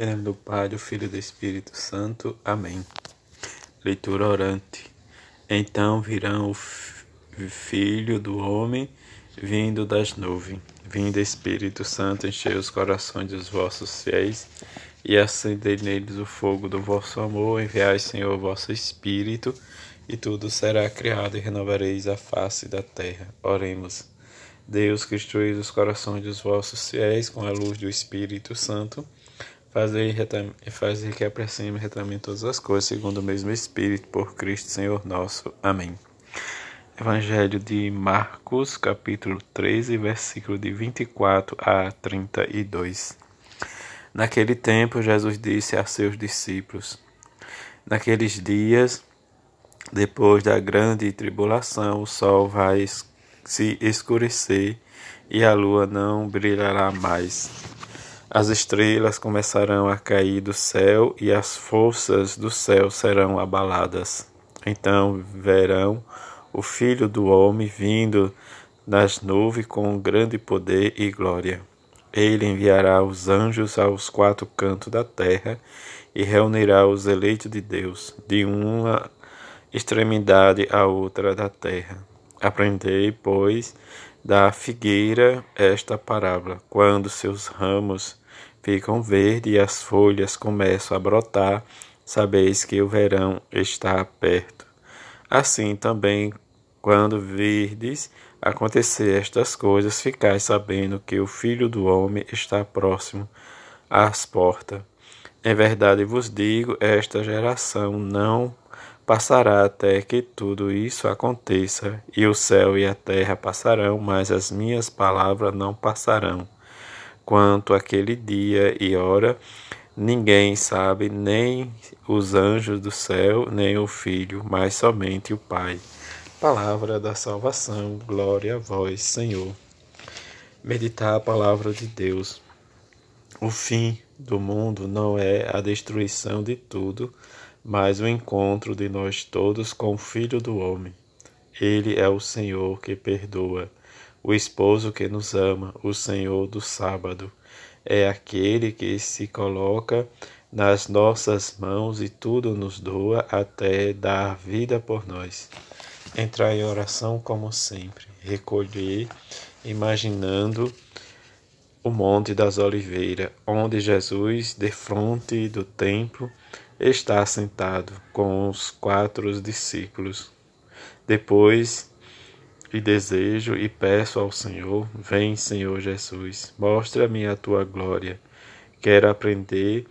Em nome do Pai, do Filho e do Espírito Santo. Amém. Leitura orante. Então virão o Filho do Homem vindo das nuvens. Vindo Espírito Santo, enchei os corações dos vossos fiéis e acendei neles o fogo do vosso amor. Enviai, Senhor, o vosso Espírito e tudo será criado e renovareis a face da terra. Oremos. Deus que instruís os corações dos vossos fiéis com a luz do Espírito Santo, fazei, fazei que apreciemos retamente todas as coisas, segundo o mesmo Espírito, por Cristo Senhor nosso. Amém. Evangelho de Marcos, capítulo 13, versículo de 24 a 32. Naquele tempo, Jesus disse a seus discípulos: Naqueles dias, depois da grande tribulação, o sol vai se escurecer e a lua não brilhará mais. As estrelas começarão a cair do céu e as forças do céu serão abaladas. Então verão o Filho do Homem vindo nas nuvens com grande poder e glória. Ele enviará os anjos aos quatro cantos da terra e reunirá os eleitos de Deus, de uma extremidade à outra da terra. Aprendei, pois, da figueira esta parábola: quando seus ramos ficam verdes e as folhas começam a brotar, sabeis que o verão está perto. Assim também, quando virdes acontecer estas coisas, ficais sabendo que o Filho do Homem está próximo às portas. Em verdade vos digo, esta geração não Passará até que tudo isso aconteça, e o céu e a terra passarão, mas as minhas palavras não passarão. Quanto àquele dia e hora, ninguém sabe, nem os anjos do céu, nem o Filho, mas somente o Pai. Palavra da salvação, glória a vós, Senhor. Meditar a palavra de Deus. O fim do mundo não é a destruição de tudo, mas o encontro de nós todos com o Filho do Homem. Ele é o Senhor que perdoa, o esposo que nos ama, o Senhor do sábado. É aquele que se coloca nas nossas mãos e tudo nos doa até dar vida por nós. Entrar em oração como sempre, recolher, imaginando o Monte das Oliveiras, onde Jesus, de fronte do templo, está sentado com os quatro discípulos. Depois e desejo e peço ao Senhor: Vem, Senhor Jesus, mostra-me a tua glória. Quero aprender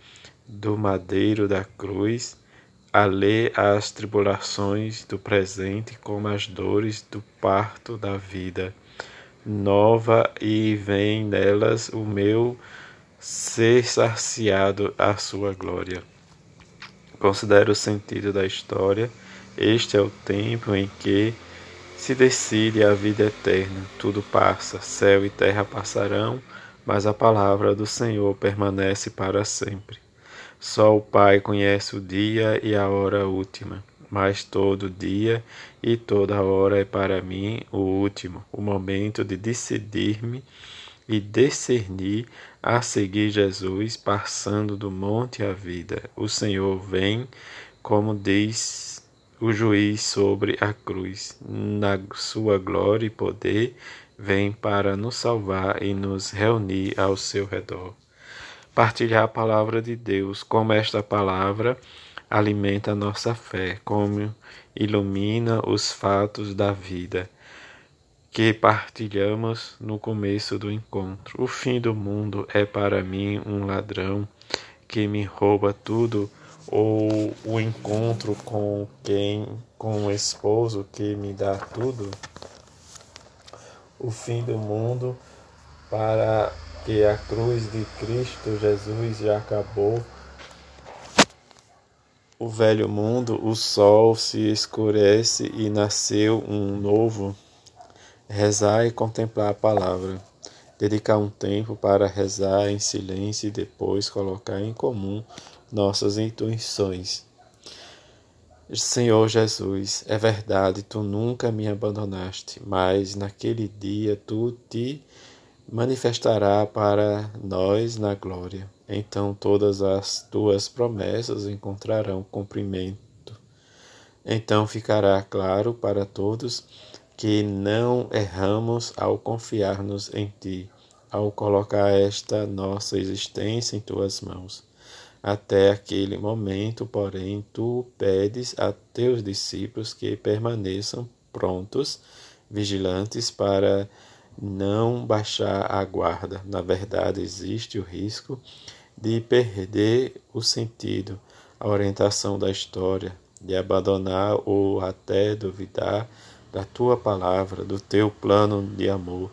do madeiro da cruz a ler as tribulações do presente como as dores do parto da vida nova e vem nelas o meu ser saciado à sua glória. Considere o sentido da história. Este é o tempo em que se decide a vida eterna. Tudo passa, céu e terra passarão, mas a palavra do Senhor permanece para sempre. Só o Pai conhece o dia e a hora última, mas todo dia e toda hora é para mim o último, o momento de decidir-me e discernir a seguir Jesus, passando do monte à vida. O Senhor vem, como diz o juiz sobre a cruz, na sua glória e poder, vem para nos salvar e nos reunir ao seu redor. Partilhar a palavra de Deus, como esta palavra alimenta nossa fé, como ilumina os fatos da vida que partilhamos no começo do encontro. O fim do mundo é para mim um ladrão que me rouba tudo ou o encontro com quem com o esposo que me dá tudo. O fim do mundo para que a cruz de Cristo Jesus já acabou. O velho mundo, o sol se escurece e nasceu um novo Rezar e contemplar a palavra. Dedicar um tempo para rezar em silêncio e depois colocar em comum nossas intuições. Senhor Jesus, é verdade, tu nunca me abandonaste, mas naquele dia tu te manifestará para nós na glória. então todas as tuas promessas encontrarão cumprimento. Então ficará claro para todos que não erramos ao confiar-nos em ti, ao colocar esta nossa existência em tuas mãos. Até aquele momento, porém, tu pedes a teus discípulos que permaneçam prontos, vigilantes para não baixar a guarda. Na verdade, existe o risco de perder o sentido, a orientação da história, de abandonar ou até duvidar da tua palavra, do teu plano de amor.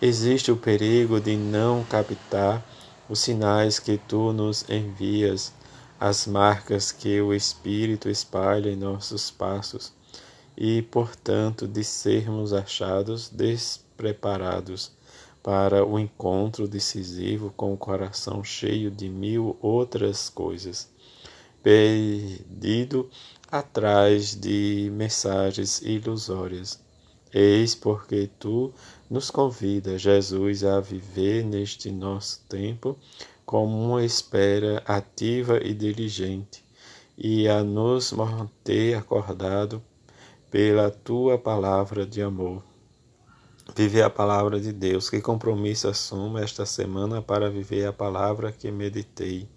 Existe o perigo de não captar os sinais que tu nos envias, as marcas que o Espírito espalha em nossos passos, e, portanto, de sermos achados despreparados para o encontro decisivo com o coração cheio de mil outras coisas, perdido atrás de mensagens ilusórias. Eis porque tu nos convida, Jesus, a viver neste nosso tempo como uma espera ativa e diligente e a nos manter acordado pela tua palavra de amor. Viver a palavra de Deus. Que compromisso assumo esta semana para viver a palavra que meditei.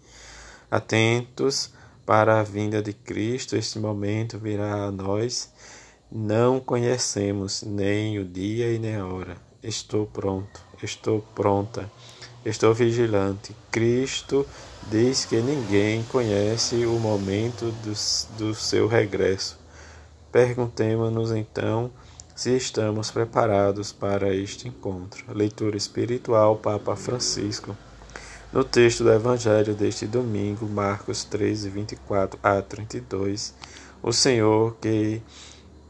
Atentos para a vinda de Cristo, este momento virá a nós não conhecemos nem o dia e nem a hora. Estou pronto, estou pronta, estou vigilante. Cristo diz que ninguém conhece o momento do, do seu regresso. Perguntemos-nos então se estamos preparados para este encontro. Leitura espiritual, Papa Francisco. No texto do Evangelho deste domingo, Marcos 13, 24 a 32, o Senhor que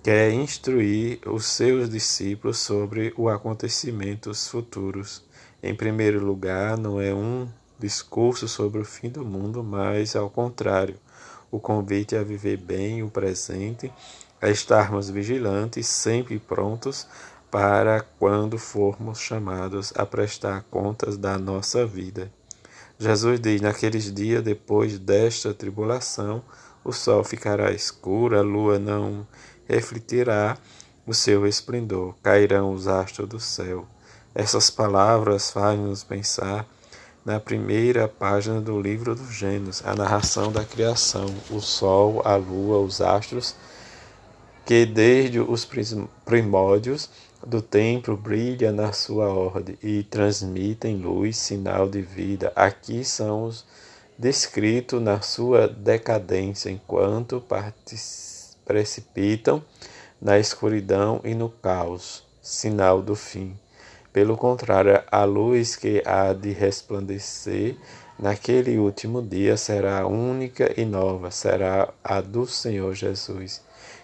quer instruir os seus discípulos sobre os acontecimentos futuros. Em primeiro lugar, não é um discurso sobre o fim do mundo, mas, ao contrário, o convite a viver bem o presente, a estarmos vigilantes, sempre prontos para quando formos chamados a prestar contas da nossa vida. Jesus diz: Naqueles dias, depois desta tribulação, o sol ficará escuro, a lua não refletirá o seu esplendor, cairão os astros do céu. Essas palavras fazem-nos pensar na primeira página do livro dos Gênesis, a narração da criação, o sol, a lua, os astros, que desde os primórdios do templo brilha na sua ordem e transmitem luz, sinal de vida. Aqui são os descritos na sua decadência, enquanto precipitam na escuridão e no caos, sinal do fim. Pelo contrário, a luz que há de resplandecer naquele último dia será única e nova, será a do Senhor Jesus,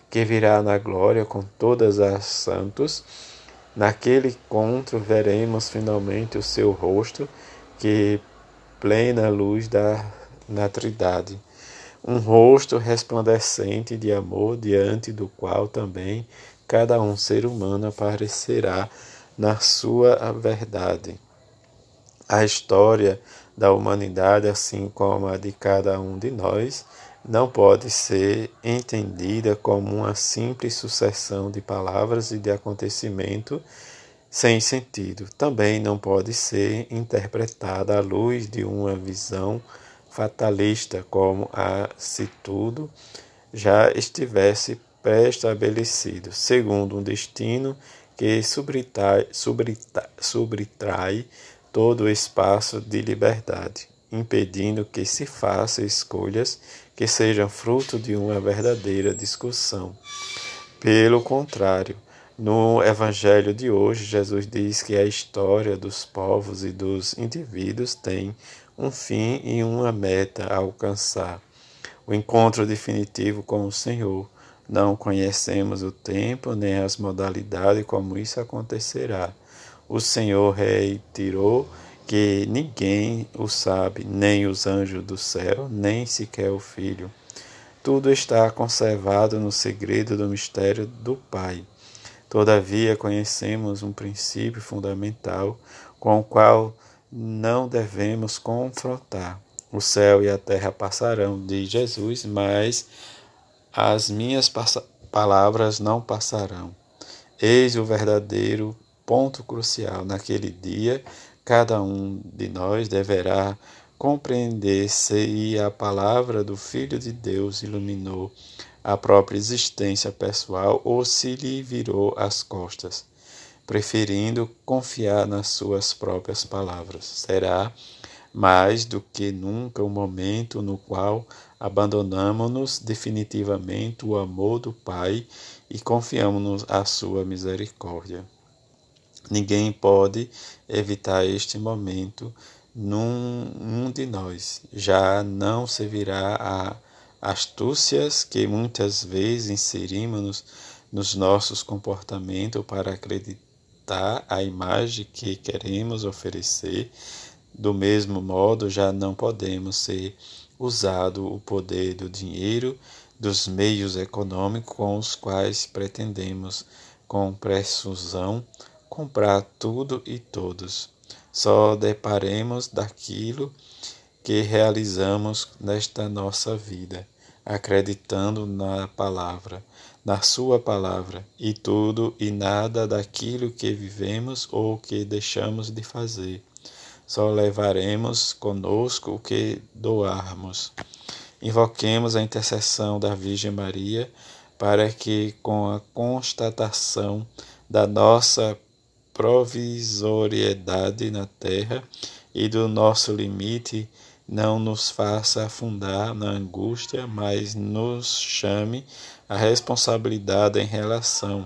que virá na glória com todas as santos. Naquele encontro veremos finalmente o seu rosto, que plena luz da natridade um rosto resplandecente de amor, diante do qual também cada um ser humano aparecerá na sua verdade. A história da humanidade, assim como a de cada um de nós, não pode ser entendida como uma simples sucessão de palavras e de acontecimento sem sentido. Também não pode ser interpretada à luz de uma visão fatalista, como a se tudo já estivesse pré-estabelecido, segundo um destino que subtrai, subtrai, subtrai todo o espaço de liberdade, impedindo que se faça escolhas que sejam fruto de uma verdadeira discussão. Pelo contrário, no Evangelho de hoje, Jesus diz que a história dos povos e dos indivíduos tem um fim e uma meta a alcançar. O encontro definitivo com o Senhor. Não conhecemos o tempo nem as modalidades como isso acontecerá. O Senhor reiterou que ninguém o sabe, nem os anjos do céu, nem sequer o Filho. Tudo está conservado no segredo do mistério do Pai. Todavia, conhecemos um princípio fundamental com o qual não devemos confrontar. O céu e a terra passarão, diz Jesus, mas as minhas palavras não passarão. Eis o verdadeiro ponto crucial. Naquele dia, cada um de nós deverá compreender se a palavra do Filho de Deus iluminou a própria existência pessoal ou se lhe virou as costas, preferindo confiar nas suas próprias palavras. Será mais do que nunca o momento no qual abandonamos-nos definitivamente o amor do Pai e confiamos-nos à sua misericórdia. Ninguém pode evitar este momento num um de nós. Já não servirá a astúcias que muitas vezes inserimos nos nossos comportamentos para acreditar a imagem que queremos oferecer. Do mesmo modo, já não podemos ser usado o poder do dinheiro, dos meios econômicos com os quais pretendemos, com presunção, comprar tudo e todos. Só deparemos daquilo que realizamos nesta nossa vida, acreditando na palavra, na Sua palavra, e tudo e nada daquilo que vivemos ou que deixamos de fazer. Só levaremos conosco o que doarmos. Invoquemos a intercessão da Virgem Maria para que, com a constatação da nossa provisoriedade na terra e do nosso limite, não nos faça afundar na angústia, mas nos chame a responsabilidade em relação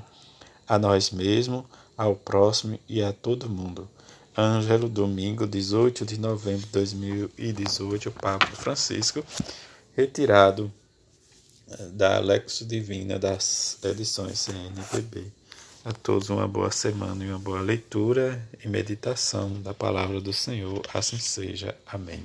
a nós mesmos, ao próximo e a todo mundo. Ângelo, domingo 18 de novembro de 2018, o Papa Francisco, retirado eh, da Lexo Divina das edições CNPB. A todos uma boa semana e uma boa leitura e meditação da palavra do Senhor. Assim seja. Amém.